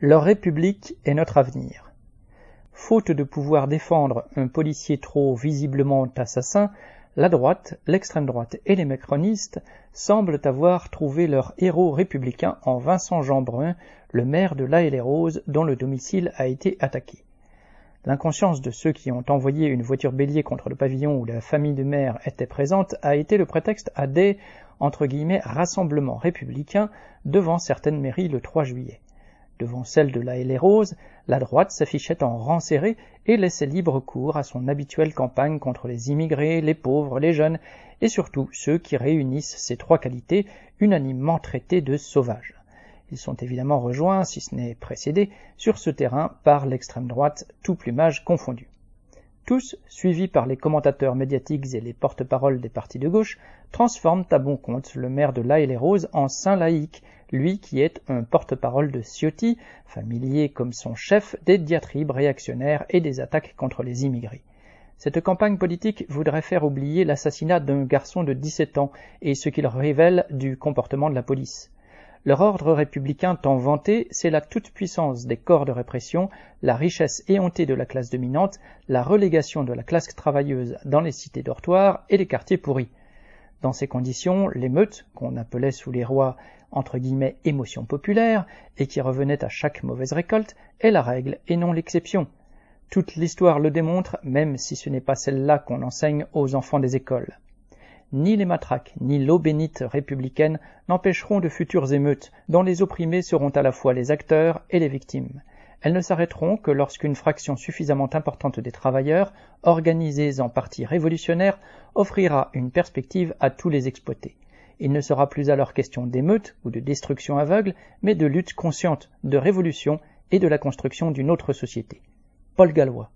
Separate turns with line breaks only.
Leur République est notre avenir. Faute de pouvoir défendre un policier trop visiblement assassin, la droite, l'extrême droite et les macronistes semblent avoir trouvé leur héros républicain en Vincent Jeanbrun, le maire de La les Roses, dont le domicile a été attaqué. L'inconscience de ceux qui ont envoyé une voiture bélier contre le pavillon où la famille de maire était présente a été le prétexte à des entre guillemets rassemblements républicains devant certaines mairies le 3 juillet. Devant celle de la Roses, la droite s'affichait en rang serré et laissait libre cours à son habituelle campagne contre les immigrés, les pauvres, les jeunes et surtout ceux qui réunissent ces trois qualités unanimement traitées de sauvages. Ils sont évidemment rejoints, si ce n'est précédés, sur ce terrain par l'extrême droite, tout plumage confondu. Tous, suivis par les commentateurs médiatiques et les porte-paroles des partis de gauche, transforment à bon compte le maire de La les Roses en saint laïque, lui qui est un porte-parole de Ciotti, familier comme son chef des diatribes réactionnaires et des attaques contre les immigrés. Cette campagne politique voudrait faire oublier l'assassinat d'un garçon de 17 ans et ce qu'il révèle du comportement de la police. Leur ordre républicain tant vanté, c'est la toute-puissance des corps de répression, la richesse éhontée de la classe dominante, la relégation de la classe travailleuse dans les cités dortoirs et les quartiers pourris. Dans ces conditions, l'émeute, qu'on appelait sous les rois entre guillemets émotion populaire, et qui revenait à chaque mauvaise récolte, est la règle et non l'exception. Toute l'histoire le démontre, même si ce n'est pas celle-là qu'on enseigne aux enfants des écoles ni les matraques, ni l'eau bénite républicaine n'empêcheront de futures émeutes, dont les opprimés seront à la fois les acteurs et les victimes. Elles ne s'arrêteront que lorsqu'une fraction suffisamment importante des travailleurs, organisés en partis révolutionnaires, offrira une perspective à tous les exploités. Il ne sera plus alors question d'émeute ou de destruction aveugle, mais de lutte consciente, de révolution et de la construction d'une autre société. Paul Gallois